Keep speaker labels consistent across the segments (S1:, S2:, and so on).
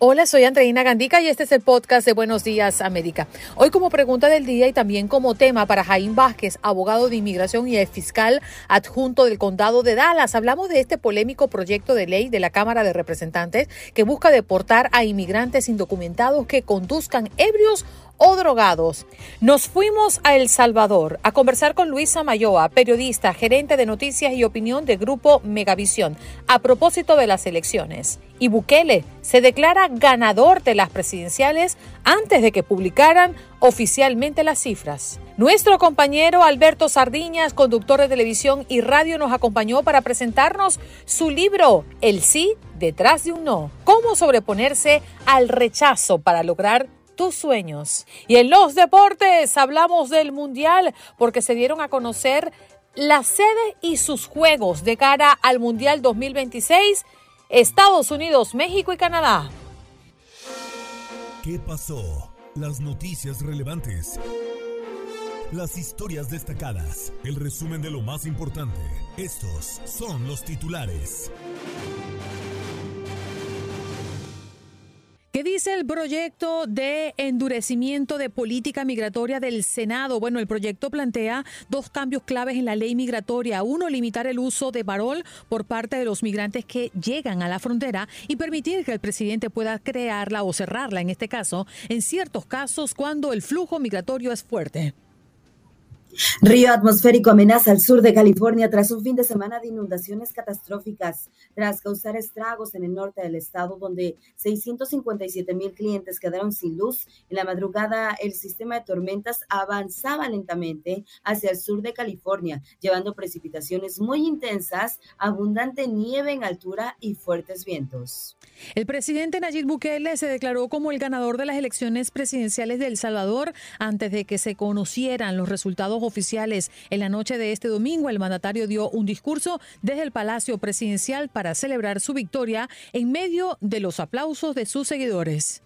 S1: Hola, soy Andreina Gandica y este es el podcast de Buenos Días América. Hoy como pregunta del día y también como tema para Jaime Vázquez, abogado de inmigración y fiscal adjunto del condado de Dallas, hablamos de este polémico proyecto de ley de la Cámara de Representantes que busca deportar a inmigrantes indocumentados que conduzcan ebrios o drogados. Nos fuimos a El Salvador a conversar con Luisa Mayoa, periodista, gerente de noticias y opinión de Grupo Megavisión, a propósito de las elecciones. Y Bukele se declara ganador de las presidenciales antes de que publicaran oficialmente las cifras. Nuestro compañero Alberto Sardiñas, conductor de televisión y radio, nos acompañó para presentarnos su libro El sí detrás de un no. Cómo sobreponerse al rechazo para lograr tus sueños. Y en los deportes hablamos del Mundial porque se dieron a conocer la sede y sus juegos de cara al Mundial 2026, Estados Unidos, México y Canadá.
S2: ¿Qué pasó? Las noticias relevantes. Las historias destacadas. El resumen de lo más importante. Estos son los titulares.
S1: ¿Qué dice el proyecto de endurecimiento de política migratoria del Senado? Bueno, el proyecto plantea dos cambios claves en la ley migratoria. Uno, limitar el uso de parol por parte de los migrantes que llegan a la frontera y permitir que el presidente pueda crearla o cerrarla, en este caso, en ciertos casos cuando el flujo migratorio es fuerte.
S3: Río atmosférico amenaza al sur de California tras un fin de semana de inundaciones catastróficas, tras causar estragos en el norte del estado, donde 657 mil clientes quedaron sin luz. En la madrugada, el sistema de tormentas avanzaba lentamente hacia el sur de California, llevando precipitaciones muy intensas, abundante nieve en altura y fuertes vientos.
S1: El presidente Nayib Bukele se declaró como el ganador de las elecciones presidenciales de El Salvador antes de que se conocieran los resultados oficiales. En la noche de este domingo, el mandatario dio un discurso desde el Palacio Presidencial para celebrar su victoria en medio de los aplausos de sus seguidores.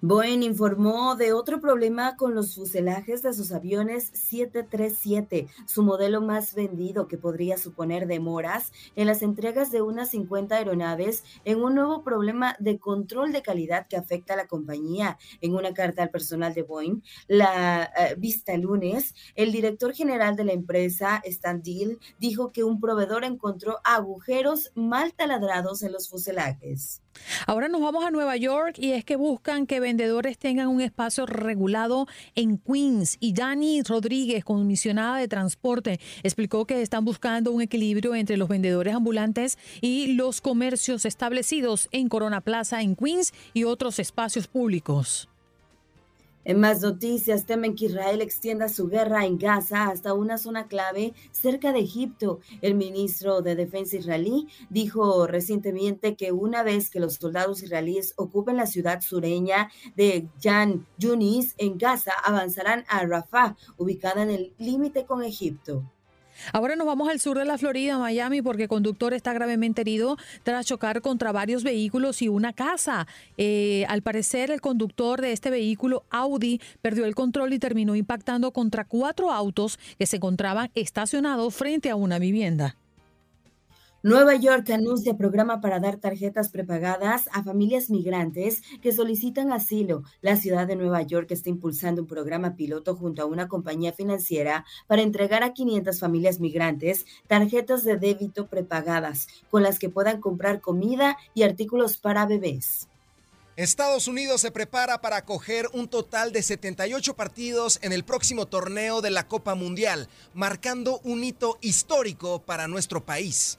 S3: Boeing informó de otro problema con los fuselajes de sus aviones 737, su modelo más vendido que podría suponer demoras en las entregas de unas 50 aeronaves en un nuevo problema de control de calidad que afecta a la compañía. En una carta al personal de Boeing, la eh, vista lunes, el director general de la empresa, Stan Deal, dijo que un proveedor encontró agujeros mal taladrados en los fuselajes.
S1: Ahora nos vamos a Nueva York y es que buscan que vendedores tengan un espacio regulado en Queens. Y Dani Rodríguez, comisionada de transporte, explicó que están buscando un equilibrio entre los vendedores ambulantes y los comercios establecidos en Corona Plaza en Queens y otros espacios públicos.
S3: En más noticias, temen que Israel extienda su guerra en Gaza hasta una zona clave cerca de Egipto. El ministro de Defensa israelí dijo recientemente que una vez que los soldados israelíes ocupen la ciudad sureña de Jan Yunis en Gaza, avanzarán a Rafah, ubicada en el límite con Egipto.
S1: Ahora nos vamos al sur de la Florida, Miami, porque conductor está gravemente herido tras chocar contra varios vehículos y una casa. Eh, al parecer, el conductor de este vehículo, Audi, perdió el control y terminó impactando contra cuatro autos que se encontraban estacionados frente a una vivienda.
S3: Nueva York anuncia programa para dar tarjetas prepagadas a familias migrantes que solicitan asilo. La ciudad de Nueva York está impulsando un programa piloto junto a una compañía financiera para entregar a 500 familias migrantes tarjetas de débito prepagadas con las que puedan comprar comida y artículos para bebés.
S4: Estados Unidos se prepara para acoger un total de 78 partidos en el próximo torneo de la Copa Mundial, marcando un hito histórico para nuestro país.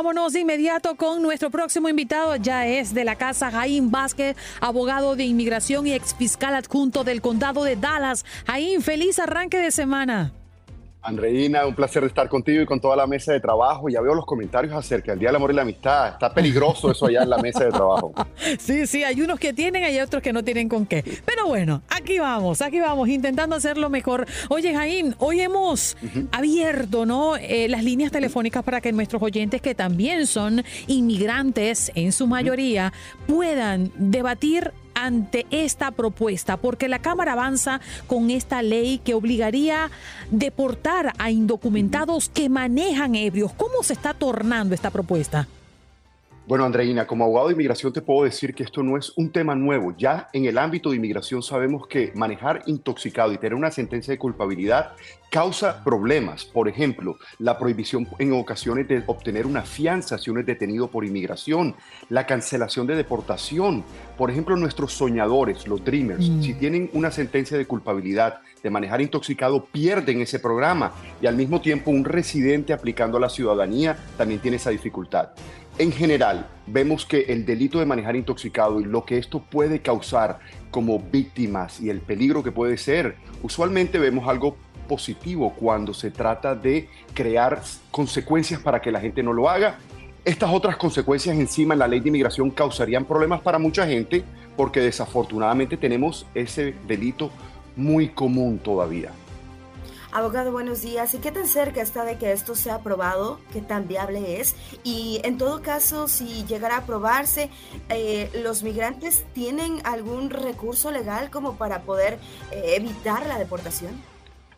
S1: Vámonos de inmediato con nuestro próximo invitado. Ya es de la casa Jaín Vázquez, abogado de inmigración y exfiscal adjunto del condado de Dallas. Jaín, feliz arranque de semana.
S5: Andreina, un placer estar contigo y con toda la mesa de trabajo. Ya veo los comentarios acerca del Día del Amor y la Amistad. Está peligroso eso allá en la mesa de trabajo.
S1: Sí, sí, hay unos que tienen, hay otros que no tienen con qué. Pero bueno, aquí vamos, aquí vamos, intentando hacerlo mejor. Oye, Jaín, hoy hemos abierto ¿no? Eh, las líneas telefónicas para que nuestros oyentes, que también son inmigrantes en su mayoría, puedan debatir ante esta propuesta, porque la Cámara avanza con esta ley que obligaría a deportar a indocumentados que manejan ebrios. ¿Cómo se está tornando esta propuesta?
S5: Bueno, Andreina, como abogado de inmigración te puedo decir que esto no es un tema nuevo. Ya en el ámbito de inmigración sabemos que manejar intoxicado y tener una sentencia de culpabilidad causa problemas. Por ejemplo, la prohibición en ocasiones de obtener una fianza si uno es detenido por inmigración, la cancelación de deportación. Por ejemplo, nuestros soñadores, los dreamers, mm. si tienen una sentencia de culpabilidad de manejar intoxicado, pierden ese programa. Y al mismo tiempo, un residente aplicando a la ciudadanía también tiene esa dificultad. En general, vemos que el delito de manejar intoxicado y lo que esto puede causar como víctimas y el peligro que puede ser, usualmente vemos algo positivo cuando se trata de crear consecuencias para que la gente no lo haga. Estas otras consecuencias encima en la ley de inmigración causarían problemas para mucha gente porque desafortunadamente tenemos ese delito muy común todavía.
S3: Abogado, buenos días. ¿Y qué tan cerca está de que esto sea aprobado? ¿Qué tan viable es? Y en todo caso, si llegara a aprobarse, eh, ¿los migrantes tienen algún recurso legal como para poder eh, evitar la deportación?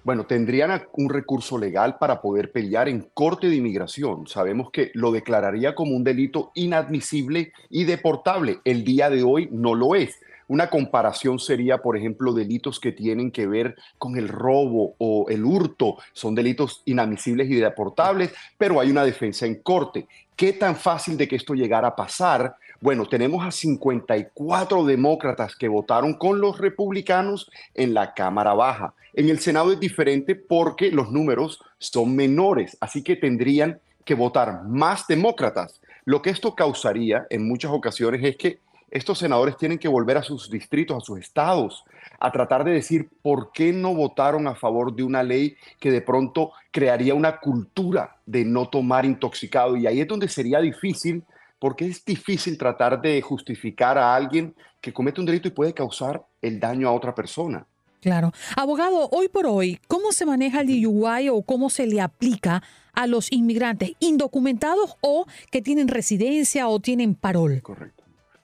S5: Bueno, tendrían un recurso legal para poder pelear en corte de inmigración. Sabemos que lo declararía como un delito inadmisible y deportable. El día de hoy no lo es. Una comparación sería, por ejemplo, delitos que tienen que ver con el robo o el hurto. Son delitos inadmisibles y deportables, pero hay una defensa en corte. ¿Qué tan fácil de que esto llegara a pasar? Bueno, tenemos a 54 demócratas que votaron con los republicanos en la Cámara Baja. En el Senado es diferente porque los números son menores, así que tendrían que votar más demócratas. Lo que esto causaría en muchas ocasiones es que estos senadores tienen que volver a sus distritos, a sus estados, a tratar de decir por qué no votaron a favor de una ley que de pronto crearía una cultura de no tomar intoxicado. Y ahí es donde sería difícil, porque es difícil tratar de justificar a alguien que comete un delito y puede causar el daño a otra persona.
S1: Claro. Abogado, hoy por hoy, ¿cómo se maneja el DUI o cómo se le aplica a los inmigrantes indocumentados o que tienen residencia o tienen parol?
S5: Correcto.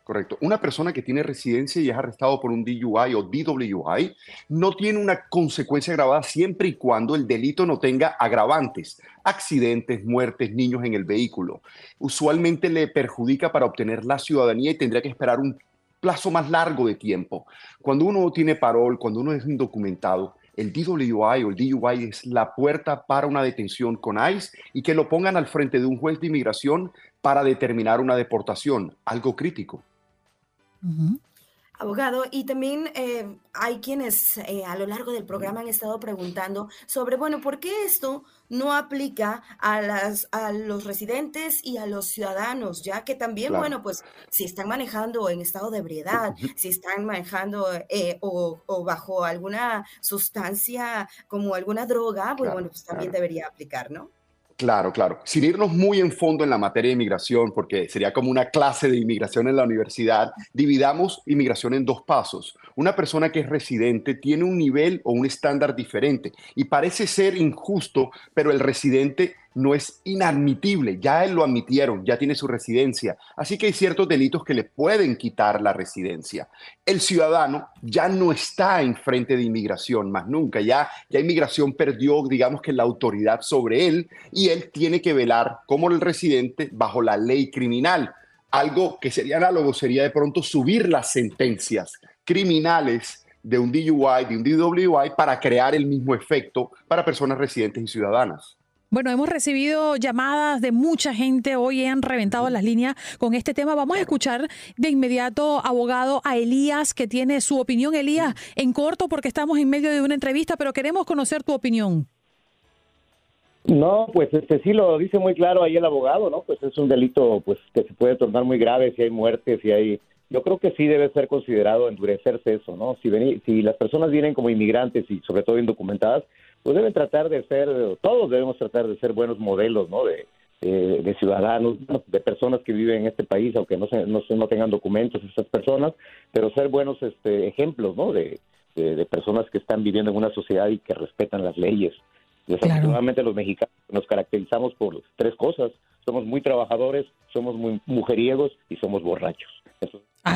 S5: Correcto. Una persona que tiene residencia y es arrestado por un DUI o DWI no tiene una consecuencia grabada siempre y cuando el delito no tenga agravantes, accidentes, muertes, niños en el vehículo. Usualmente le perjudica para obtener la ciudadanía y tendría que esperar un plazo más largo de tiempo. Cuando uno tiene parol, cuando uno es indocumentado, el DWI o el DUI es la puerta para una detención con ICE y que lo pongan al frente de un juez de inmigración para determinar una deportación, algo crítico.
S3: Abogado, y también eh, hay quienes eh, a lo largo del programa han estado preguntando sobre, bueno, ¿por qué esto no aplica a, las, a los residentes y a los ciudadanos? Ya que también, bueno, pues si están manejando en estado de ebriedad, si están manejando eh, o, bajo alguna sustancia como alguna droga, pues bueno, pues también debería aplicar, ¿no?
S5: Claro, claro. Sin irnos muy en fondo en la materia de inmigración, porque sería como una clase de inmigración en la universidad, dividamos inmigración en dos pasos. Una persona que es residente tiene un nivel o un estándar diferente y parece ser injusto, pero el residente no es inadmitible, ya él lo admitieron, ya tiene su residencia, así que hay ciertos delitos que le pueden quitar la residencia. El ciudadano ya no está en frente de inmigración, más nunca, ya, ya inmigración perdió, digamos que la autoridad sobre él y él tiene que velar como el residente bajo la ley criminal. Algo que sería análogo sería de pronto subir las sentencias criminales de un DUI, de un DWI, para crear el mismo efecto para personas residentes y ciudadanas.
S1: Bueno, hemos recibido llamadas de mucha gente, hoy han reventado las líneas con este tema. Vamos a escuchar de inmediato, abogado, a Elías, que tiene su opinión. Elías, en corto, porque estamos en medio de una entrevista, pero queremos conocer tu opinión.
S6: No, pues este sí lo dice muy claro ahí el abogado, ¿no? Pues es un delito pues que se puede tornar muy grave si hay muertes, si hay yo creo que sí debe ser considerado endurecerse eso, ¿no? Si, si las personas vienen como inmigrantes y sobre todo indocumentadas, pues deben tratar de ser, todos debemos tratar de ser buenos modelos, ¿no? De, ciudadanos, de personas que viven en este país, aunque no, se, no, no tengan documentos estas personas, pero ser buenos este, ejemplos, ¿no? De, personas que están viviendo en una sociedad y que respetan las leyes. Desafortunadamente los mexicanos nos caracterizamos por tres cosas. Somos muy trabajadores, somos muy mujeriegos y somos borrachos.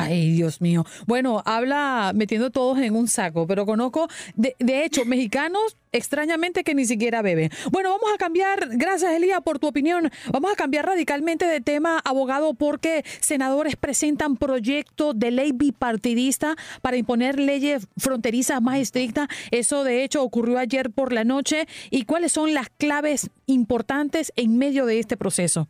S1: Ay, Dios mío. Bueno, habla metiendo todos en un saco, pero conozco, de, de, hecho, mexicanos extrañamente que ni siquiera beben. Bueno, vamos a cambiar, gracias Elía por tu opinión, vamos a cambiar radicalmente de tema, abogado, porque senadores presentan proyecto de ley bipartidista para imponer leyes fronterizas más estrictas. Eso, de hecho, ocurrió ayer por la noche. ¿Y cuáles son las claves importantes en medio de este proceso?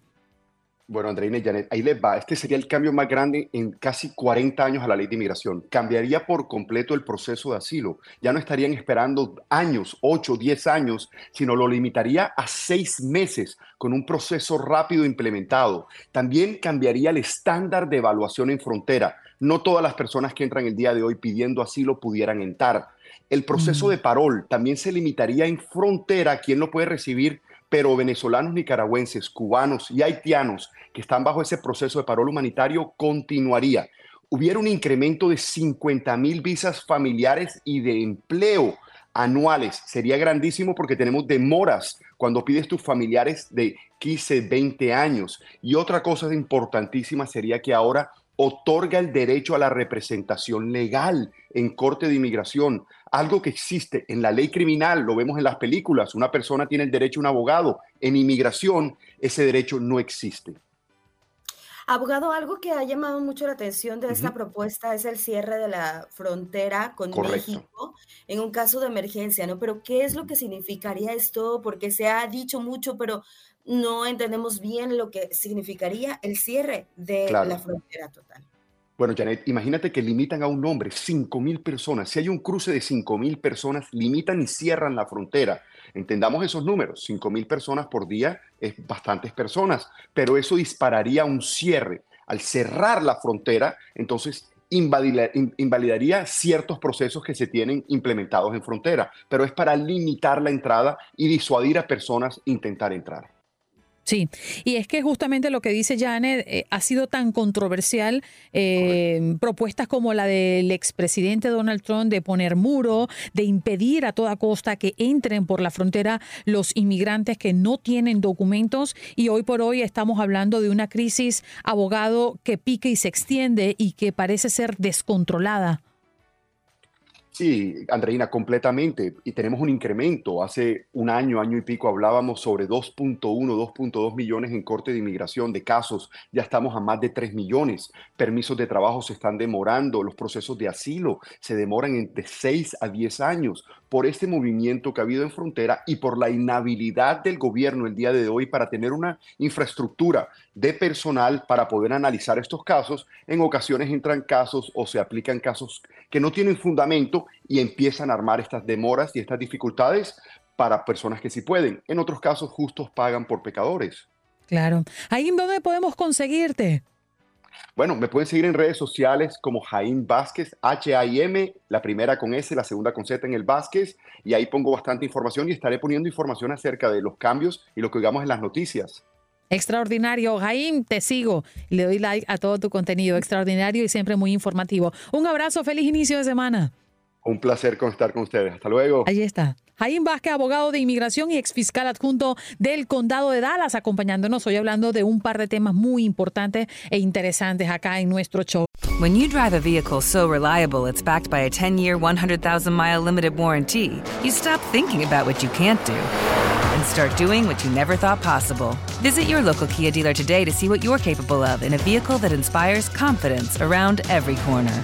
S5: Bueno, Andreina y Janet, ahí les va. Este sería el cambio más grande en casi 40 años a la ley de inmigración. Cambiaría por completo el proceso de asilo. Ya no estarían esperando años, 8, 10 años, sino lo limitaría a seis meses con un proceso rápido implementado. También cambiaría el estándar de evaluación en frontera. No todas las personas que entran el día de hoy pidiendo asilo pudieran entrar. El proceso de parol también se limitaría en frontera. ¿Quién lo puede recibir? Pero venezolanos, nicaragüenses, cubanos y haitianos que están bajo ese proceso de parol humanitario continuaría. Hubiera un incremento de 50 mil visas familiares y de empleo anuales. Sería grandísimo porque tenemos demoras cuando pides tus familiares de 15, 20 años. Y otra cosa importantísima sería que ahora otorga el derecho a la representación legal en corte de inmigración, algo que existe en la ley criminal, lo vemos en las películas, una persona tiene el derecho a un abogado, en inmigración ese derecho no existe.
S3: Abogado, algo que ha llamado mucho la atención de esta propuesta es el cierre de la frontera con México en un caso de emergencia, ¿no? Pero ¿qué es lo que significaría esto? Porque se ha dicho mucho, pero no entendemos bien lo que significaría el cierre de la frontera total.
S5: Bueno, Janet, imagínate que limitan a un hombre, 5 mil personas. Si hay un cruce de 5 mil personas, limitan y cierran la frontera. Entendamos esos números, 5 mil personas por día es bastantes personas, pero eso dispararía un cierre. Al cerrar la frontera, entonces invalidaría ciertos procesos que se tienen implementados en frontera, pero es para limitar la entrada y disuadir a personas intentar entrar.
S1: Sí, y es que justamente lo que dice Janet eh, ha sido tan controversial, eh, propuestas como la del expresidente Donald Trump de poner muro, de impedir a toda costa que entren por la frontera los inmigrantes que no tienen documentos y hoy por hoy estamos hablando de una crisis abogado que pique y se extiende y que parece ser descontrolada.
S5: Sí, Andreina, completamente. Y tenemos un incremento. Hace un año, año y pico hablábamos sobre 2.1, 2.2 millones en corte de inmigración de casos. Ya estamos a más de 3 millones. Permisos de trabajo se están demorando. Los procesos de asilo se demoran entre 6 a 10 años por este movimiento que ha habido en frontera y por la inhabilidad del gobierno el día de hoy para tener una infraestructura de personal para poder analizar estos casos. En ocasiones entran casos o se aplican casos que no tienen fundamento y empiezan a armar estas demoras y estas dificultades para personas que sí pueden. En otros casos, justos pagan por pecadores.
S1: Claro. ¿Ahí en dónde podemos conseguirte?
S5: Bueno, me pueden seguir en redes sociales como Jaime Vázquez, H-A-I-M, la primera con S, la segunda con Z en el Vázquez, y ahí pongo bastante información y estaré poniendo información acerca de los cambios y lo que hagamos en las noticias.
S1: Extraordinario, Jaime, te sigo. Le doy like a todo tu contenido, extraordinario y siempre muy informativo. Un abrazo, feliz inicio de semana.
S5: Un placer estar con ustedes. Hasta luego.
S1: Ahí está. Jaime Vázquez, abogado de inmigración y exfiscal adjunto del condado de Dallas, acompañándonos hoy hablando de un par de temas muy importantes e interesantes acá en nuestro show.
S7: When you drive a vehicle so reliable it's backed by a 10-year, 100,000-mile limited warranty, you stop thinking about what you can't do and start doing what you never thought possible. Visit your local Kia dealer today to see what you're capable of in a vehicle that inspires confidence around every corner.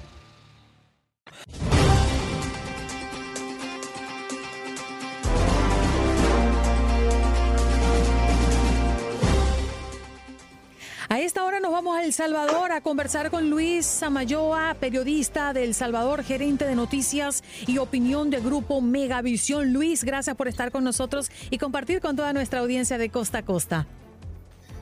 S1: A El Salvador a conversar con Luis Samayoa, periodista de El Salvador, gerente de noticias y opinión de grupo Megavisión. Luis, gracias por estar con nosotros y compartir con toda nuestra audiencia de costa a costa.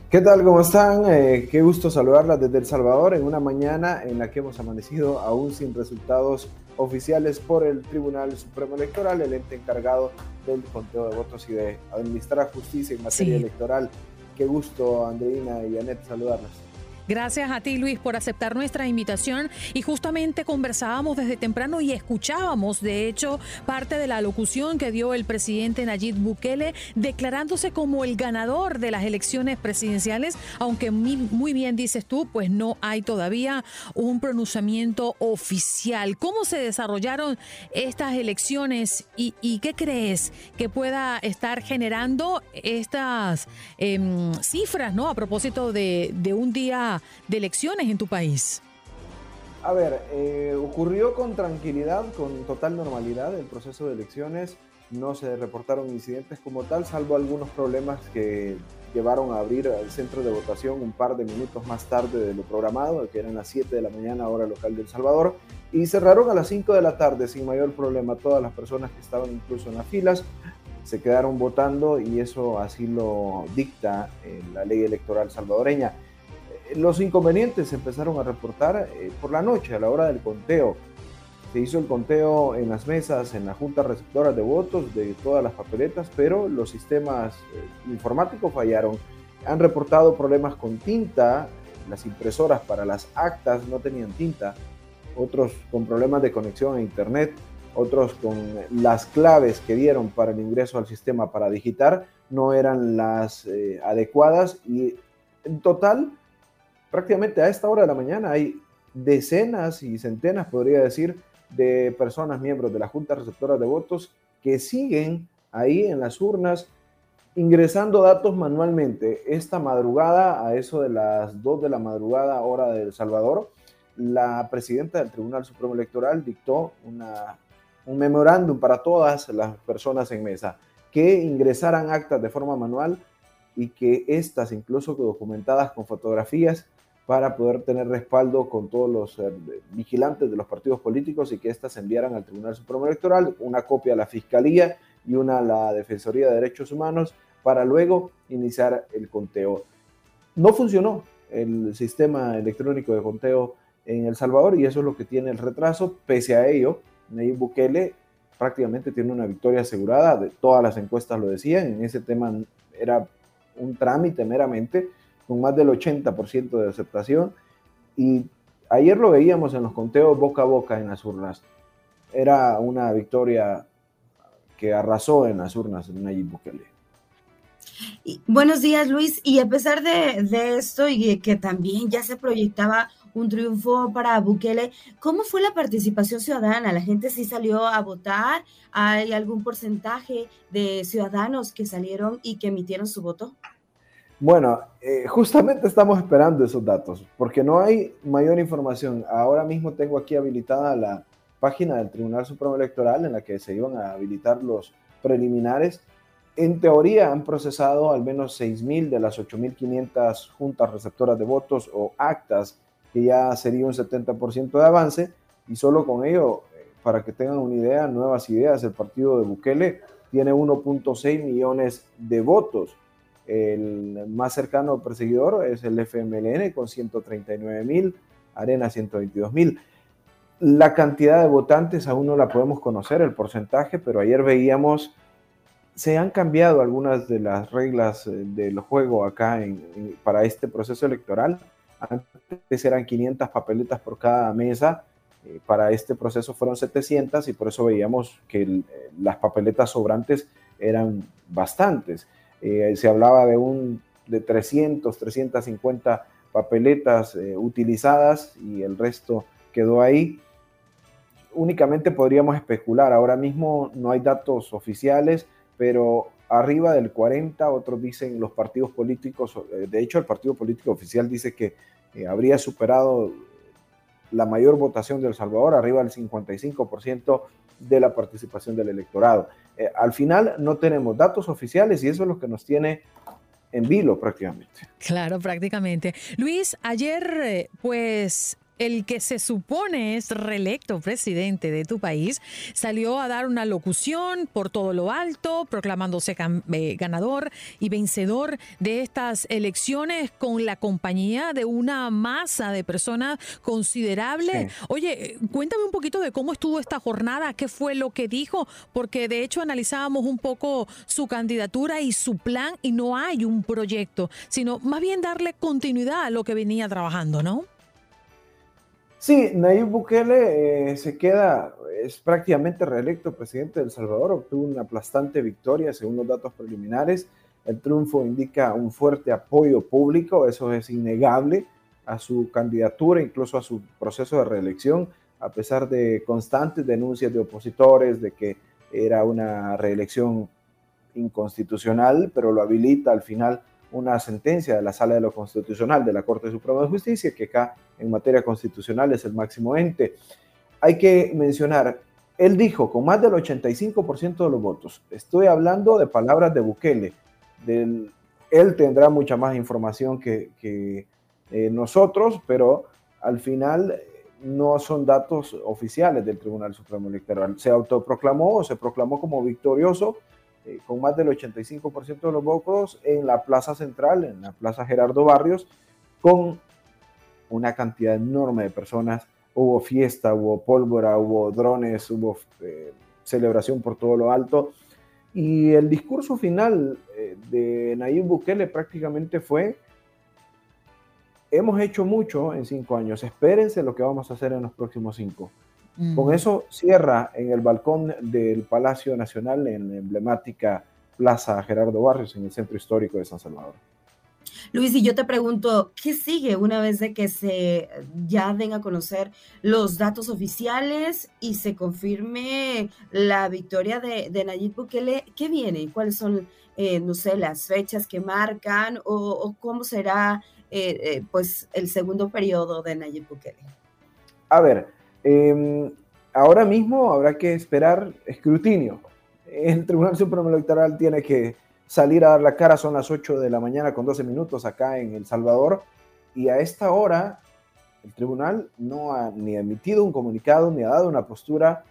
S8: ¿Qué tal? ¿Cómo están? Eh, qué gusto saludarlas desde El Salvador en una mañana en la que hemos amanecido aún sin resultados oficiales por el Tribunal Supremo Electoral, el ente encargado del conteo de votos y de administrar justicia en materia sí. electoral. Qué gusto, Andreina y Anet, saludarlas.
S1: Gracias a ti, Luis, por aceptar nuestra invitación. Y justamente conversábamos desde temprano y escuchábamos, de hecho, parte de la locución que dio el presidente Nayib Bukele, declarándose como el ganador de las elecciones presidenciales, aunque muy bien dices tú, pues no hay todavía un pronunciamiento oficial. ¿Cómo se desarrollaron estas elecciones y, qué crees que pueda estar generando estas eh, cifras, ¿no? A propósito de un día de elecciones en tu país?
S8: A ver, eh, ocurrió con tranquilidad, con total normalidad el proceso de elecciones. No se reportaron incidentes como tal, salvo algunos problemas que llevaron a abrir el centro de votación un par de minutos más tarde de lo programado, que eran las 7 de la mañana, hora local de El Salvador, y cerraron a las 5 de la tarde sin mayor problema. Todas las personas que estaban incluso en las filas se quedaron votando y eso así lo dicta eh, la ley electoral salvadoreña los inconvenientes se empezaron a reportar eh, por la noche, a la hora del conteo. Se hizo el conteo en las mesas, en la junta receptora de votos de todas las papeletas, pero los sistemas eh, informáticos fallaron. Han reportado problemas con tinta, las impresoras para las actas no tenían tinta, otros con problemas de conexión a Internet, otros con las claves que dieron para el ingreso al sistema para digitar no eran las eh, adecuadas y en total prácticamente a esta hora de la mañana hay decenas y centenas, podría decir, de personas miembros de la Junta Receptora de Votos que siguen ahí en las urnas ingresando datos manualmente. Esta madrugada, a eso de las 2 de la madrugada, hora de El Salvador, la presidenta del Tribunal Supremo Electoral dictó un memorándum para todas las personas en mesa que ingresaran actas de forma manual y que estas, incluso documentadas con fotografías, para poder tener respaldo con todos los eh, vigilantes de los partidos políticos y que éstas enviaran al Tribunal Supremo Electoral, una copia a la Fiscalía y una a la Defensoría de Derechos Humanos, para luego iniciar el conteo. No funcionó el sistema electrónico de conteo en El Salvador y eso es lo que tiene el retraso. Pese a ello, Nayib Bukele prácticamente tiene una victoria asegurada, de todas las encuestas lo decían, en ese tema era un trámite meramente, con más del 80% de aceptación. Y ayer lo veíamos en los conteos boca a boca en las urnas. Era una victoria que arrasó en las urnas en Nayib Bukele.
S3: buenos días, Luis. Y a pesar de, de esto y que también ya se proyectaba un triunfo para Bukele. ¿Cómo fue la participación ciudadana? ¿La gente sí salió a votar? ¿Hay algún porcentaje de ciudadanos que salieron y que emitieron su voto?
S8: Bueno, eh, justamente estamos esperando esos datos, porque no hay mayor información. Ahora mismo tengo aquí habilitada la página del Tribunal Supremo Electoral en la que se iban a habilitar los preliminares. En teoría han procesado al menos 6.000 de las 8.500 juntas receptoras de votos o actas que ya sería un 70% de avance, y solo con ello, eh, para que tengan una idea, nuevas ideas, el partido de Bukele tiene 1.6 millones de votos. El más cercano perseguidor es el FMLN con 139 mil, Arena 122 mil. La cantidad de votantes aún no la podemos conocer, el porcentaje, pero ayer veíamos, se han cambiado algunas de las reglas eh, del juego acá para este proceso electoral antes eran 500 papeletas por cada mesa, eh, para este proceso fueron 700 y por eso veíamos que eh, las papeletas sobrantes eran bastantes. Eh, se hablaba de, un, de 300, 350 papeletas utilizadas y el resto quedó ahí. Únicamente podríamos especular, ahora mismo no hay datos oficiales, pero arriba del 40, otros dicen los partidos políticos, eh, de hecho el partido político oficial dice que eh, habría superado la mayor votación de Salvador, arriba del 55% de la participación del electorado. Eh, al final no tenemos datos oficiales y eso es lo que nos tiene en vilo prácticamente.
S1: Claro, prácticamente. Luis, ayer pues el que se supone es reelecto presidente de tu país, salió a dar una locución por todo lo alto, proclamándose eh, ganador y vencedor de estas elecciones con la compañía de una masa de personas considerable. Oye, cuéntame un poquito de cómo estuvo esta jornada, qué fue lo que dijo, porque de hecho analizábamos un poco su candidatura y su plan y no hay un proyecto, sino más bien darle continuidad a lo que venía trabajando, ¿no?
S8: Sí, Nayib Bukele eh, se queda, es prácticamente reelecto presidente de El Salvador, obtuvo una aplastante victoria según los datos preliminares. El triunfo indica un fuerte apoyo público, eso es innegable, a su candidatura, incluso a su proceso de reelección, a pesar de constantes denuncias de opositores de que era una reelección inconstitucional, pero lo habilita al final una sentencia de la Sala de lo Constitucional de la Corte Suprema de Justicia, que acá en materia constitucional es el máximo ente. Hay que mencionar, él dijo con más del 85% de los votos, estoy hablando de palabras de Bukele, él tendrá mucha más información que, eh, nosotros, pero al final eh, no son datos oficiales del Tribunal Supremo Electoral. Se autoproclamó o se proclamó como victorioso eh, con más del 85% de los votos en la plaza central, en la plaza Gerardo Barrios, con una cantidad enorme de personas. Hubo fiesta, hubo pólvora, hubo drones, hubo eh, celebración por todo lo alto. Y el discurso final eh, de Nayib Bukele prácticamente fue, hemos hecho mucho en cinco años, espérense lo que vamos a hacer en los próximos cinco. Con eso cierra en el balcón del Palacio Nacional en la emblemática Plaza Gerardo Barrios en el centro histórico de San Salvador.
S3: Luis, y yo te pregunto, ¿qué sigue una vez de que se ya den a conocer los datos oficiales y se confirme la victoria de, Nayib Bukele? ¿Qué viene? ¿Cuáles son, eh, no sé, las fechas que marcan o, cómo será eh, eh, pues el segundo periodo de Nayib Bukele?
S8: A ver, Em, ahora mismo habrá que esperar escrutinio. El Tribunal Supremo Electoral tiene que salir a dar la cara, son las 8 de la mañana con 12 minutos acá en El Salvador, y a esta hora el tribunal no ha ni emitido un comunicado ni ha dado una postura.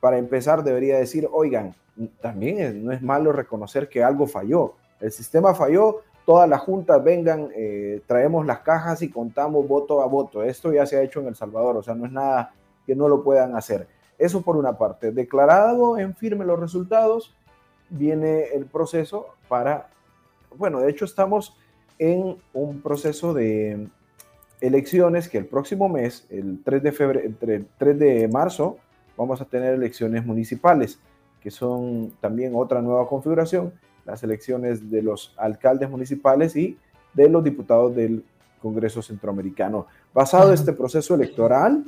S8: Para empezar, debería decir, oigan, también no es malo reconocer que algo falló. El sistema falló, todas las juntas vengan, eh, traemos las cajas y contamos voto a voto. Esto ya se ha hecho en El Salvador, o sea, no es nada que no lo puedan hacer. Eso por una parte. Declarado en firme los resultados, viene el proceso para, bueno, de hecho estamos en un proceso de elecciones que el próximo mes, el 3 de febrero, el 3 de marzo, vamos a tener elecciones municipales, que son también otra nueva configuración las elecciones de los alcaldes municipales y de los diputados del Congreso Centroamericano. Basado en este proceso electoral,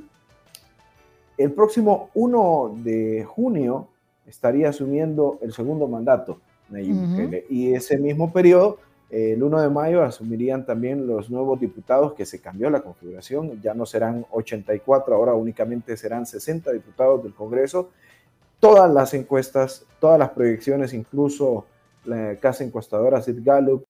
S8: el próximo 1 de junio estaría asumiendo el segundo mandato Nayib Bukele. Y ese mismo periodo, el 1 de mayo, asumirían también los nuevos diputados que se cambió la configuración. Ya no serán 84, ahora únicamente serán 60 diputados del Congreso. Todas las encuestas, todas las proyecciones, incluso la casa encuestadora Sid Gallup,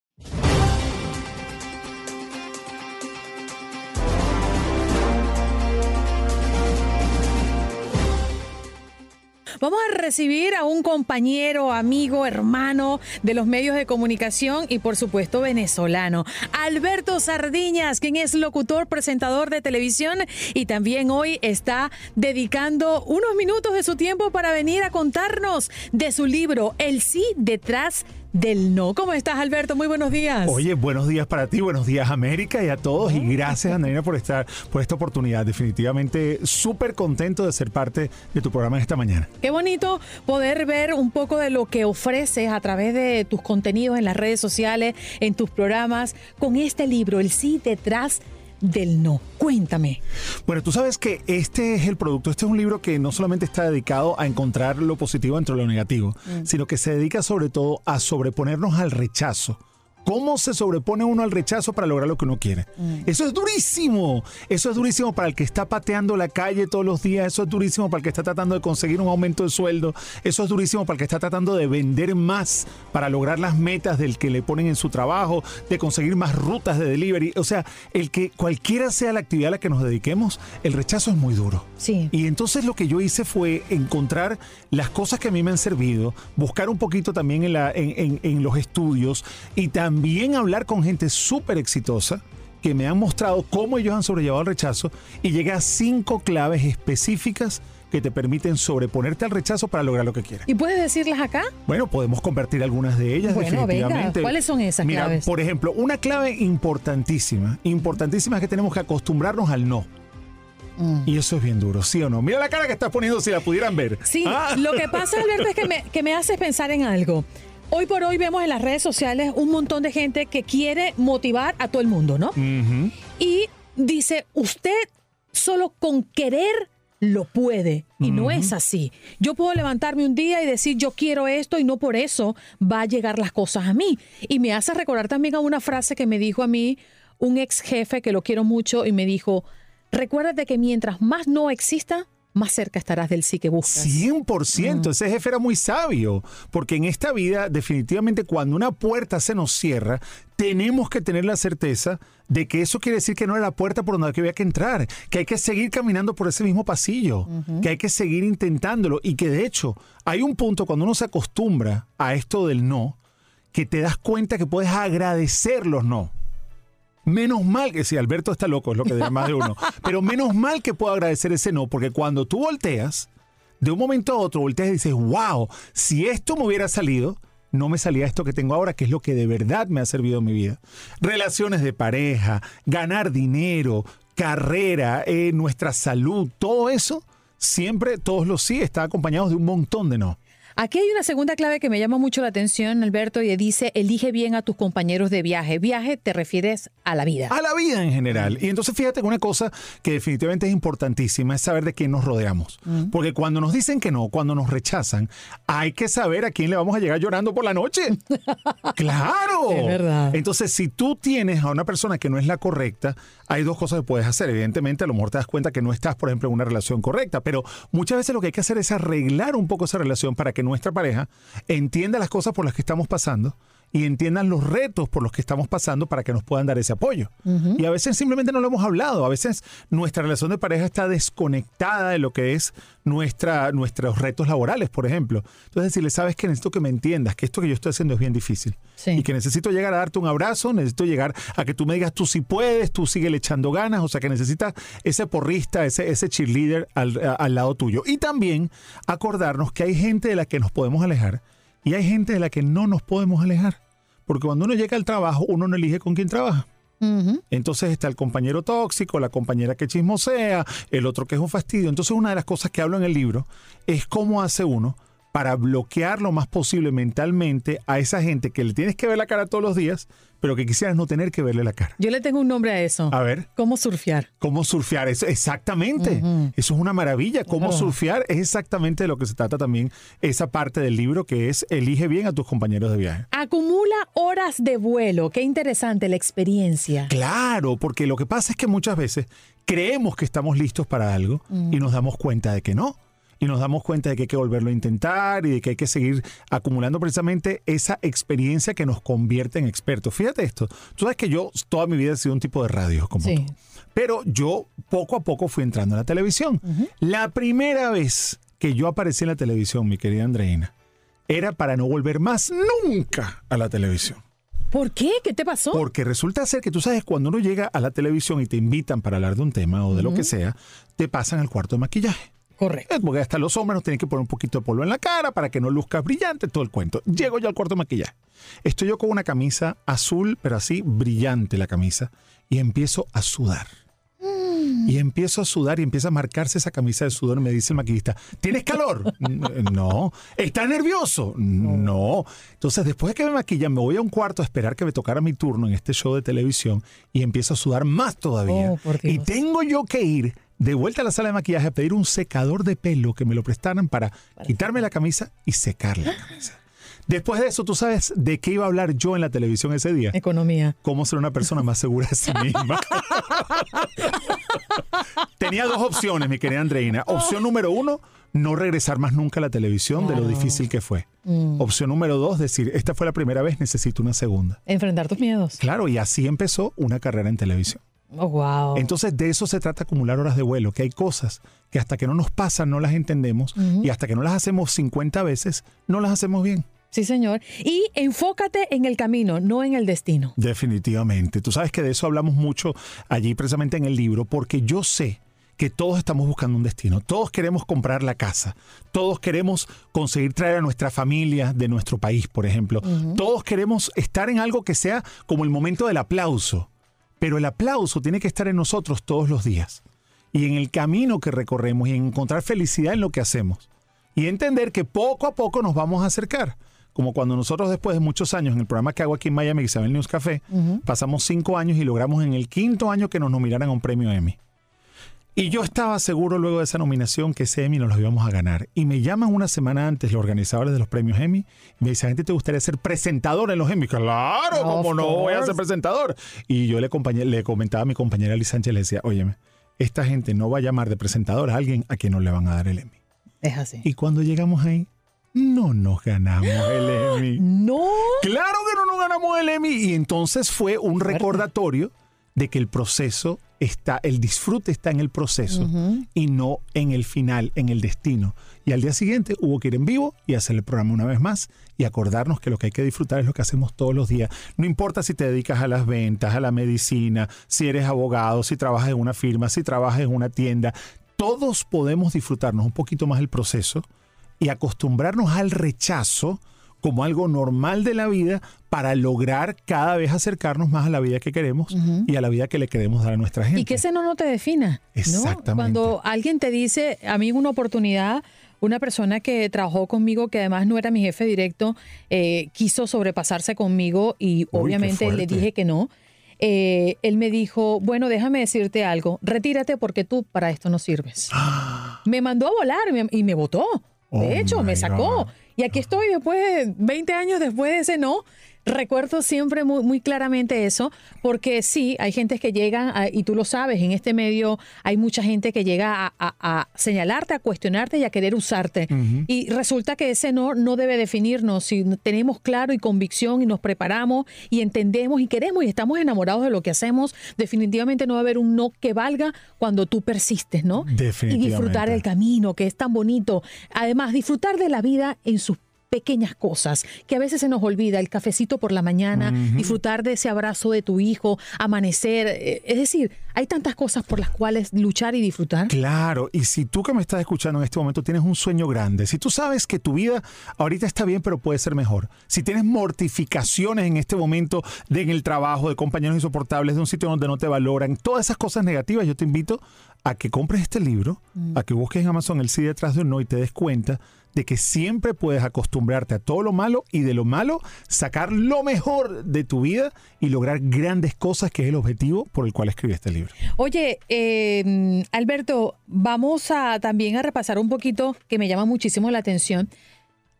S1: recibir a un compañero, amigo, hermano de los medios de comunicación y por supuesto venezolano, Alberto Sardiñas, quien es locutor, presentador de televisión y también hoy está dedicando unos minutos de su tiempo para venir a contarnos de su libro El sí detrás del no. ¿Cómo estás, Alberto? Muy buenos días.
S9: Oye, buenos días para ti, buenos días, América, y a todos. Y gracias, Andreina, por estar, por esta oportunidad. Definitivamente súper contento de ser parte de tu programa esta mañana.
S1: Qué bonito poder ver un poco de lo que ofreces a través de tus contenidos en las redes sociales, en tus programas, con este libro, El sí detrás del no. Cuéntame.
S9: Bueno, tú sabes que este es el producto, este es un libro que no solamente está dedicado a encontrar lo positivo dentro de lo negativo, mm. sino que se dedica sobre todo a sobreponernos al rechazo ¿Cómo se sobrepone uno al rechazo para lograr lo que uno quiere? Mm. Eso es durísimo. Eso es durísimo para el que está pateando la calle todos los días. Eso es durísimo para el que está tratando de conseguir un aumento de sueldo. Eso es durísimo para el que está tratando de vender más para lograr las metas del que le ponen en su trabajo, de conseguir más rutas de delivery. O sea, el que cualquiera sea la actividad a la que nos dediquemos, el rechazo es muy duro.
S1: Sí.
S9: Y entonces lo que yo hice fue encontrar las cosas que a mí me han servido, buscar un poquito también en, la, en, en los estudios y también también hablar con gente súper exitosa que me han mostrado cómo ellos han sobrellevado el rechazo y llegué a cinco claves específicas que te permiten sobreponerte al rechazo para lograr lo que quieras.
S1: ¿Y puedes decirlas acá?
S9: Bueno, podemos compartir algunas de ellas
S1: bueno,
S9: definitivamente.
S1: ¿Cuáles son esas
S9: Mira,
S1: claves?
S9: Por ejemplo, una clave importantísima, importantísima es que tenemos que acostumbrarnos al no. Mm. Y eso es bien duro, ¿sí o no? Mira la cara que estás poniendo si la pudieran ver.
S1: Sí, ah. lo que pasa, Alberto, es que me, que me haces pensar en algo. Hoy por hoy vemos en las redes sociales un montón de gente que quiere motivar a todo el mundo, ¿no? Y dice, usted solo con querer lo puede. Y no es así. Yo puedo levantarme un día y decir, yo quiero esto y no por eso va a llegar las cosas a mí. Y me hace recordar también a una frase que me dijo a mí un ex jefe que lo quiero mucho y me dijo, recuérdate que mientras más no exista, más cerca estarás del sí que buscas.
S9: 100%, ese jefe era muy sabio, porque en esta vida definitivamente cuando una puerta se nos cierra, tenemos que tener la certeza de que eso quiere decir que no es la puerta por donde había que entrar, que hay que seguir caminando por ese mismo pasillo, que hay que seguir intentándolo y que de hecho hay un punto cuando uno se acostumbra a esto del no, que te das cuenta que puedes agradecer los no. Menos mal que si Alberto está loco, es lo que dice más de uno. Pero menos mal que puedo agradecer ese no, porque cuando tú volteas, de un momento a otro volteas y dices, wow, si esto me hubiera salido, no me salía esto que tengo ahora, que es lo que de verdad me ha servido en mi vida. Relaciones de pareja, ganar dinero, carrera, eh, nuestra salud, todo eso, siempre, todos los sí, está acompañados de un montón de no.
S1: Aquí hay una segunda clave que me llama mucho la atención, Alberto, y dice, elige bien a tus compañeros de viaje. Viaje te refieres a la vida.
S9: A la vida en general. Y entonces fíjate que una cosa que definitivamente es importantísima es saber de quién nos rodeamos. Mm. Porque cuando nos dicen que no, cuando nos rechazan, hay que saber a quién le vamos a llegar llorando por la noche. claro.
S1: Es verdad.
S9: Entonces, si tú tienes a una persona que no es la correcta, hay dos cosas que puedes hacer. Evidentemente, a lo mejor te das cuenta que no estás, por ejemplo, en una relación correcta, pero muchas veces lo que hay que hacer es arreglar un poco esa relación para que nuestra pareja entienda las cosas por las que estamos pasando y entiendan los retos por los que estamos pasando para que nos puedan dar ese apoyo. Y a veces simplemente no lo hemos hablado, a veces nuestra relación de pareja está desconectada de lo que es nuestra, nuestros retos laborales, por ejemplo. Entonces decirle, sabes que necesito que me entiendas, que esto que yo estoy haciendo es bien difícil. Y que necesito llegar a darte un abrazo, necesito llegar a que tú me digas, tú sí puedes, tú sigue echando ganas, o sea que necesitas ese porrista, ese, ese cheerleader al, al lado tuyo. Y también acordarnos que hay gente de la que nos podemos alejar y hay gente de la que no nos podemos alejar. Porque cuando uno llega al trabajo, uno no elige con quién trabaja. Entonces está el compañero tóxico, la compañera que chismosea, el otro que es un fastidio. Entonces una de las cosas que hablo en el libro es cómo hace uno para bloquear lo más posible mentalmente a esa gente que le tienes que ver la cara todos los días, pero que quisieras no tener que verle la cara.
S1: Yo le tengo un nombre a eso.
S9: A ver.
S1: ¿Cómo surfear?
S9: ¿Cómo surfear? Eso, exactamente. Eso es una maravilla. ¿Cómo surfear? Es exactamente de lo que se trata también esa parte del libro que es Elige bien a tus compañeros de viaje.
S1: Acumula horas de vuelo. Qué interesante la experiencia.
S9: Claro, porque lo que pasa es que muchas veces creemos que estamos listos para algo y nos damos cuenta de que no. Y nos damos cuenta de que hay que volverlo a intentar y de que hay que seguir acumulando precisamente esa experiencia que nos convierte en expertos. Fíjate esto, tú sabes que yo toda mi vida he sido un tipo de radio como
S1: Sí.
S9: tú. Pero yo poco a poco fui entrando en la televisión. La primera vez que yo aparecí en la televisión, mi querida Andreina, era para no volver más nunca a la televisión.
S1: ¿Por qué? ¿Qué te pasó?
S9: Porque resulta ser que tú sabes, cuando uno llega a la televisión y te invitan para hablar de un tema o de lo que sea, te pasan al cuarto de maquillaje.
S1: Correcto.
S9: Porque hasta los hombres nos tienen que poner un poquito de polvo en la cara para que no luzca brillante, todo el cuento. Llego yo al cuarto de maquillaje. Estoy yo con una camisa azul, pero así brillante la camisa, y empiezo a sudar. Y empiezo a sudar y empieza a marcarse esa camisa de sudor y me dice el maquillista, ¿tienes calor? "N- no. ¿Estás nervioso? No. Entonces, después de que me maquillan, me voy a un cuarto a esperar que me tocara mi turno en este show de televisión y empiezo a sudar más todavía.
S1: Oh,
S9: y tengo yo que ir de vuelta a la sala de maquillaje a pedir un secador de pelo que me lo prestaran para quitarme la camisa y secar la camisa. Después de eso, ¿tú sabes de qué iba a hablar yo en la televisión ese día?
S1: Economía.
S9: Cómo ser una persona más segura de sí misma. Tenía dos opciones, mi querida Andreina. Opción número uno, no regresar más nunca a la televisión de lo difícil que fue.
S1: Mm.
S9: Opción número dos, decir, esta fue la primera vez, necesito una segunda.
S1: Enfrentar tus miedos.
S9: Claro, y así empezó una carrera en televisión.
S1: Oh, wow.
S9: Entonces de eso se trata acumular horas de vuelo, que hay cosas que hasta que no nos pasan no las entendemos y hasta que no las hacemos 50 veces no las hacemos bien.
S1: Sí, señor. Y enfócate en el camino, no en el destino.
S9: Definitivamente. Tú sabes que de eso hablamos mucho allí precisamente en el libro, porque yo sé que todos estamos buscando un destino, todos queremos comprar la casa, todos queremos conseguir traer a nuestra familia de nuestro país, por ejemplo, todos queremos estar en algo que sea como el momento del aplauso, pero el aplauso tiene que estar en nosotros todos los días y en el camino que recorremos y en encontrar felicidad en lo que hacemos y entender que poco a poco nos vamos a acercar. Como cuando nosotros después de muchos años en el programa que hago aquí en Miami, Isabel News Café, pasamos cinco años y logramos en el quinto año que nos nominaran a un premio Emmy. Y yo estaba seguro luego de esa nominación que ese Emmy nos lo íbamos a ganar. Y me llaman una semana antes los organizadores de los premios Emmy y me dicen, gente, ¿te gustaría ser presentador en los Emmy? Claro,
S1: Of
S9: ¿cómo no voy a ser presentador? Y yo le, le comentaba a mi compañera Liz Sánchez, le decía, óyeme, esta gente no va a llamar de presentador a alguien a quien no le van a dar el Emmy.
S1: Es así.
S9: Y cuando llegamos ahí, no nos ganamos el Emmy.
S1: No.
S9: Claro que no nos ganamos el Emmy. Y entonces fue un recordatorio de que el proceso está, el disfrute está en el proceso y no en el final, en el destino. Y al día siguiente hubo que ir en vivo y hacer el programa una vez más y acordarnos que lo que hay que disfrutar es lo que hacemos todos los días. No importa si te dedicas a las ventas, a la medicina, si eres abogado, si trabajas en una firma, si trabajas en una tienda, todos podemos disfrutarnos un poquito más el proceso y acostumbrarnos al rechazo como algo normal de la vida para lograr cada vez acercarnos más a la vida que queremos y a la vida que le queremos dar a nuestra gente.
S1: Y que ese no no te defina. ¿no?
S9: Exactamente.
S1: Cuando alguien te dice, a mí una oportunidad, una persona que trabajó conmigo, que además no era mi jefe directo, eh, quiso sobrepasarse conmigo y obviamente le dije que no. Eh, él me dijo, bueno, déjame decirte algo, retírate porque tú para esto no sirves. me mandó a volar y me, y me votó. De
S10: Oh
S1: hecho, me sacó.
S10: God.
S1: Y aquí estoy después de 20 años después de ese no. Recuerdo siempre muy, muy claramente eso, porque sí, hay gente que llegan, a- y tú lo sabes, en este medio hay mucha gente que llega a, a- a señalarte, a cuestionarte y a querer usarte. Y resulta que ese no no debe definirnos. Si tenemos claro y convicción y nos preparamos y entendemos y queremos y estamos enamorados de lo que hacemos, definitivamente no va a haber un no que valga cuando tú persistes, ¿no? Y disfrutar el camino, que es tan bonito. Además, disfrutar de la vida en sus pequeñas cosas, que a veces se nos olvida, el cafecito por la mañana, disfrutar de ese abrazo de tu hijo, amanecer, eh, es decir, hay tantas cosas por las cuales luchar y disfrutar.
S9: Claro, y si tú que me estás escuchando en este momento tienes un sueño grande, si tú sabes que tu vida ahorita está bien pero puede ser mejor, si tienes mortificaciones en este momento de en el trabajo, de compañeros insoportables, de un sitio donde no te valoran, todas esas cosas negativas, yo te invito a que compres este libro,
S1: Mm.
S9: a que busques en Amazon el sí detrás de un no y te des cuenta de que siempre puedes acostumbrarte a todo lo malo y de lo malo sacar lo mejor de tu vida y lograr grandes cosas, que es el objetivo por el cual escribí este libro.
S1: Oye, eh, Alberto, vamos a también a repasar un poquito que me llama muchísimo la atención.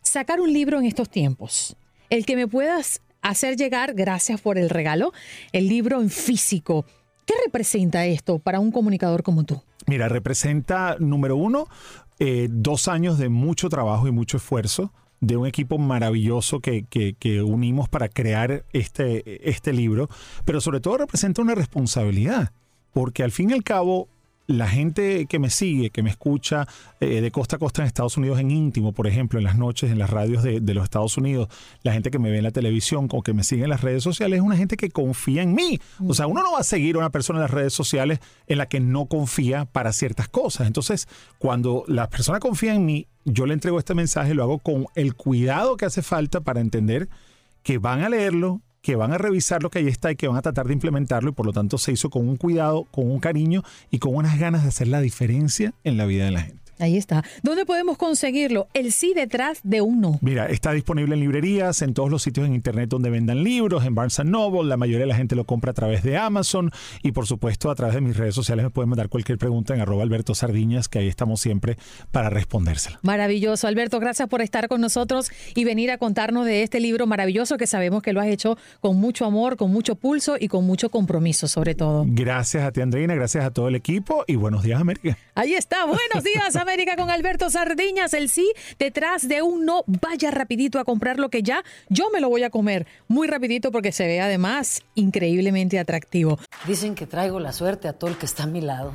S1: Sacar un libro en estos tiempos. El que me puedas hacer llegar, gracias por el regalo, el libro en físico. ¿Qué representa esto para un comunicador como tú?
S9: Mira, representa, número uno, eh, dos años de mucho trabajo y mucho esfuerzo de un equipo maravilloso que, que, que, unimos para crear este, este libro, pero sobre todo representa una responsabilidad, porque al fin y al cabo la gente que me sigue, que me escucha eh, de costa a costa en Estados Unidos en íntimo, por ejemplo, en las noches, en las radios de, los Estados Unidos, la gente que me ve en la televisión o que me sigue en las redes sociales, es una gente que confía en mí. O sea, uno no va a seguir a una persona en las redes sociales en la que no confía para ciertas cosas. Entonces, cuando la persona confía en mí, yo le entrego este mensaje, lo hago con el cuidado que hace falta para entender que van a leerlo, que van a revisar lo que ahí está y que van a tratar de implementarlo y por lo tanto se hizo con un cuidado, con un cariño y con unas ganas de hacer la diferencia en la vida de la gente.
S1: Ahí está. ¿Dónde podemos conseguirlo? El sí detrás de un no.
S9: Mira, está disponible en librerías, en todos los sitios en internet donde vendan libros, en Barnes Noble, la mayoría de la gente lo compra a través de Amazon y por supuesto a través de mis redes sociales me pueden mandar cualquier pregunta en arroba Alberto Sardiñas, que ahí estamos siempre para respondérsela.
S1: Maravilloso. Alberto, gracias por estar con nosotros y venir a contarnos de este libro maravilloso que sabemos que lo has hecho con mucho amor, con mucho pulso y con mucho compromiso sobre todo.
S9: Gracias a ti, Andreina, gracias a todo el equipo y buenos días, América.
S1: Ahí está. Buenos días, América. Con Alberto Sardiñas, el sí detrás de un no. Vaya rapidito a comprar lo que ya yo me lo voy a comer. Muy rapidito porque se ve además increíblemente atractivo.
S11: Dicen que traigo la suerte a todo el que está a mi lado.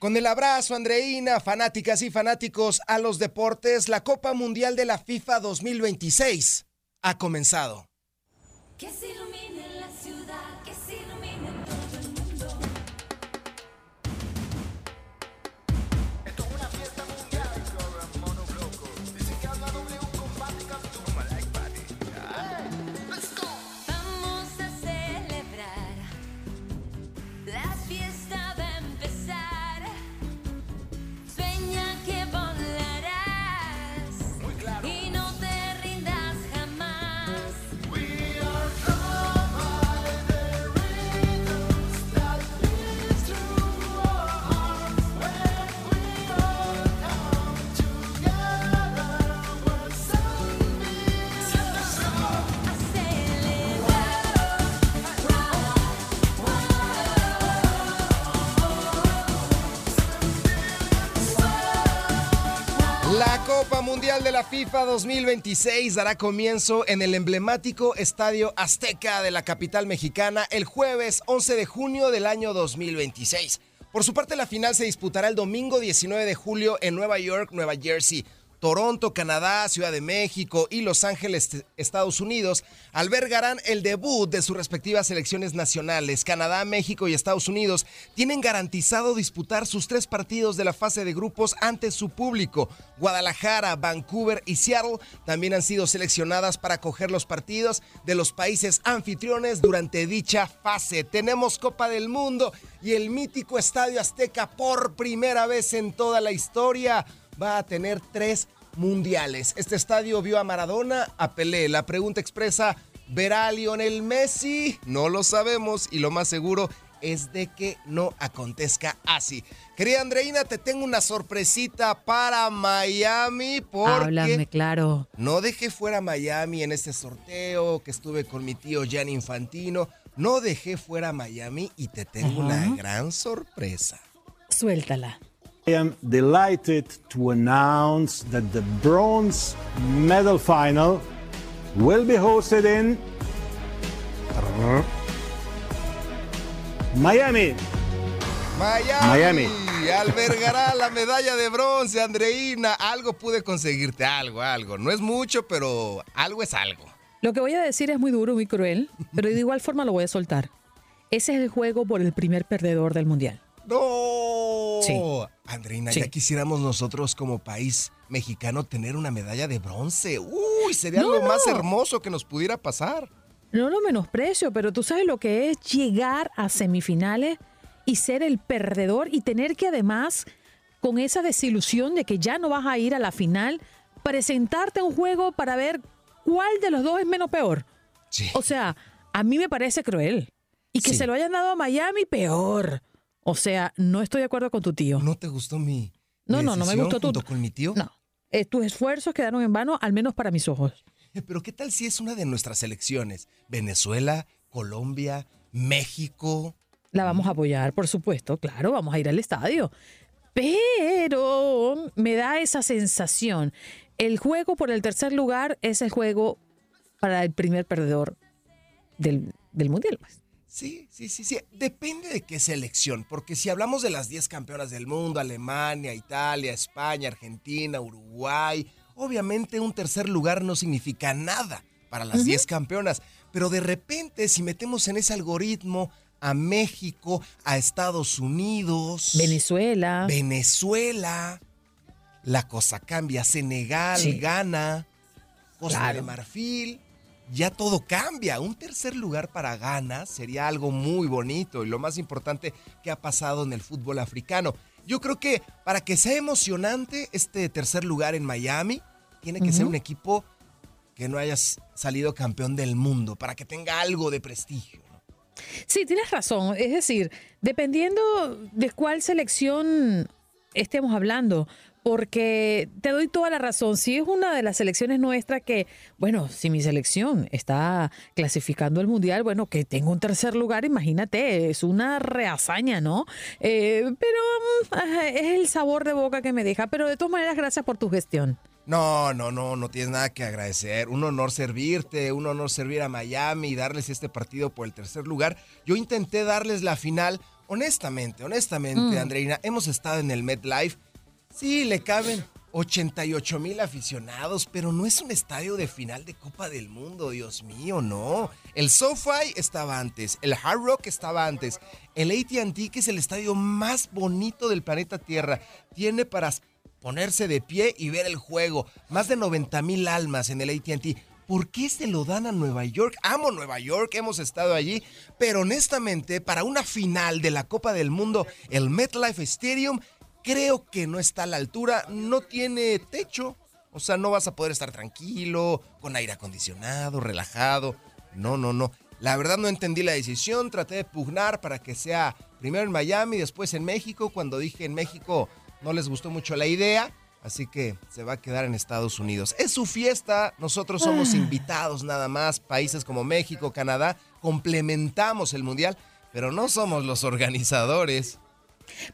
S4: Con el abrazo, Andreina, fanáticas y fanáticos a los deportes, la Copa Mundial de la FIFA 2026 ha comenzado.
S12: Mundial
S4: de la FIFA 2026 dará comienzo en el emblemático Estadio Azteca de la capital mexicana el jueves 11 de junio del año 2026. Por su parte, la final se disputará el domingo 19 de julio en Nueva York, Nueva Jersey. Toronto, Canadá, Ciudad de México y Los Ángeles, Estados Unidos, albergarán el debut de sus respectivas selecciones nacionales. Canadá, México y Estados Unidos tienen garantizado disputar sus tres partidos de la fase de grupos ante su público. Guadalajara, Vancouver y Seattle también han sido seleccionadas para acoger los partidos de los países anfitriones durante dicha fase. Tenemos Copa del Mundo y el mítico Estadio Azteca por primera vez en toda la historia va a tener tres mundiales. Este estadio vio a Maradona, a Pelé. La pregunta expresa, ¿verá a Lionel Messi? No lo sabemos y lo más seguro es de que no acontezca así. Querida Andreina, te tengo una sorpresita para Miami porque
S1: Háblame, claro.
S4: no dejé fuera Miami en este sorteo que estuve con mi tío Jan Infantino. No dejé fuera Miami y te tengo
S1: Ajá.
S4: una gran sorpresa.
S1: Suéltala.
S13: I am delighted to announce that the bronze medal final will be hosted in Miami.
S4: Miami.
S13: Miami.
S4: Albergará la medalla de bronce, Andreina. Algo pude conseguirte, algo, algo. No es mucho, pero algo es algo.
S1: Lo que voy a decir es muy duro, muy cruel, pero de igual forma lo voy a soltar. Ese es el juego por el primer perdedor del mundial.
S4: ¡No!
S1: Sí.
S4: Andreina,
S1: Sí.
S4: ya quisiéramos nosotros como país mexicano tener una medalla de bronce. Uy, sería
S1: No,
S4: algo más
S1: no.
S4: hermoso que nos pudiera pasar.
S1: No lo menosprecio, pero tú sabes lo que es llegar a semifinales y ser el perdedor y tener que además, con esa desilusión de que ya no vas a ir a la final, presentarte a un juego para ver cuál de los dos es menos peor. O sea, a mí me parece cruel. Y que
S4: Sí.
S1: se lo hayan dado a Miami, peor. O sea, no estoy de acuerdo con tu tío.
S4: ¿No te gustó mi,
S1: No,
S4: mi
S1: no, no me gustó tu-
S4: con mi tío?
S1: No. Eh, tus esfuerzos quedaron en vano, al menos para mis ojos.
S4: Eh, Pero ¿qué tal si es una de nuestras selecciones? Venezuela, Colombia, México.
S1: La vamos a apoyar, por supuesto, claro, vamos a ir al estadio. Pero me da esa sensación. El juego por el tercer lugar es el juego para el primer perdedor del, del mundial. pues.
S4: Sí, sí, sí, sí. Depende de qué selección, porque si hablamos de las 10 campeonas del mundo, Alemania, Italia, España, Argentina, Uruguay, obviamente un tercer lugar no significa nada para las 10 campeonas, pero de repente si metemos en ese algoritmo a México, a Estados Unidos,
S1: Venezuela.
S4: Venezuela, la cosa cambia, Senegal,
S1: Sí.
S4: Ghana, Costa de. Marfil, ya todo cambia. Un tercer lugar para Ghana sería algo muy bonito y lo más importante que ha pasado en el fútbol africano. Yo creo que para que sea emocionante este tercer lugar en Miami, tiene que ser un equipo que no haya salido campeón del mundo, para que tenga algo de prestigio.
S1: Sí, tienes razón. Es decir, dependiendo de cuál selección estemos hablando, porque te doy toda la razón. Si es una de las selecciones nuestras que, bueno, si mi selección está clasificando el mundial, bueno, que tengo un tercer lugar, imagínate, es una rehazaña, ¿no? Eh, pero mm, ajá, es el sabor de boca que me deja. Pero de todas maneras, gracias por tu gestión.
S4: No, no, no, no tienes nada que agradecer. Un honor servirte, un honor servir a Miami y darles este partido por el tercer lugar. Yo intenté darles la final, honestamente, honestamente,
S1: Mm.
S4: Andreina, hemos estado en el MetLife. Sí, le caben 88 mil aficionados, pero no es un estadio de final de Copa del Mundo, Dios mío, no. El SoFi estaba antes, el Hard Rock estaba antes, el AT&T, que es el estadio más bonito del planeta Tierra, tiene para ponerse de pie y ver el juego. Más de 90 mil almas en el ATT. ¿Por qué se lo dan a Nueva York? Amo Nueva York, hemos estado allí, pero honestamente, para una final de la Copa del Mundo, el MetLife Stadium creo que no está a la altura, no tiene techo. O sea, no vas a poder estar tranquilo, con aire acondicionado, relajado. No, no, no. La verdad no entendí la decisión, traté de pugnar para que sea primero en Miami, después en México. Cuando dije en México no les gustó mucho la idea, así que se va a quedar en Estados Unidos. Es su fiesta, nosotros somos
S1: Ah.
S4: invitados nada más, países como México, Canadá, complementamos el Mundial, pero no somos los organizadores.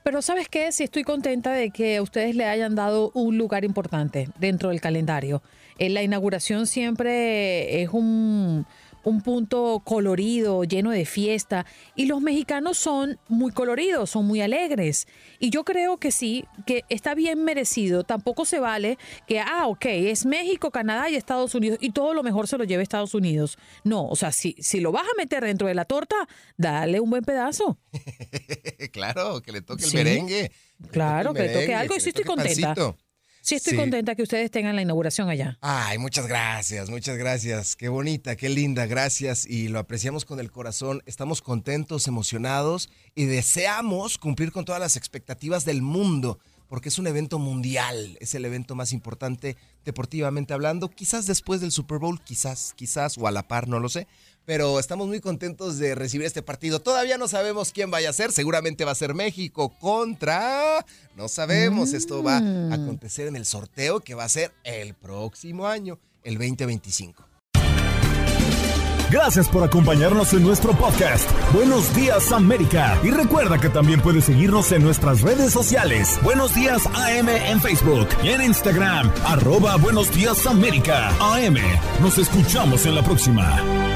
S1: Pero ¿sabes qué? Sí estoy contenta de que ustedes le hayan dado un lugar importante dentro del calendario. Eh, la inauguración siempre es un, un punto colorido, lleno de fiesta. Y los mexicanos son muy coloridos, son muy alegres. Y yo creo que sí, que está bien merecido. Tampoco se vale que, ah, ok, es México, Canadá y Estados Unidos y todo lo mejor se lo lleve Estados Unidos. No, o sea, si, si lo vas a meter dentro de la torta, dale un buen pedazo.
S4: claro, que le toque el
S1: Sí.
S4: merengue.
S1: Claro,
S4: el
S1: que le toque algo y sí estoy contenta.
S4: pancito.
S1: Sí estoy
S4: Sí.
S1: contenta que ustedes tengan la inauguración allá.
S4: Ay, muchas gracias, muchas gracias. Qué bonita, qué linda, gracias. Y lo apreciamos con el corazón. Estamos contentos, emocionados y deseamos cumplir con todas las expectativas del mundo, porque es un evento mundial, es el evento más importante deportivamente hablando, quizás después del Super Bowl, quizás, quizás, o a la par, no lo sé. Pero estamos muy contentos de recibir este partido. Todavía no sabemos quién vaya a ser, seguramente va a ser México contra... No sabemos, esto va a acontecer en el sorteo que va a ser el próximo año, el 2025.
S2: Gracias por acompañarnos en nuestro podcast. Buenos días América. Y recuerda que también puedes seguirnos en nuestras redes sociales. Buenos días AM en Facebook y en Instagram. Arroba Buenos días América. AM. Nos escuchamos en la próxima.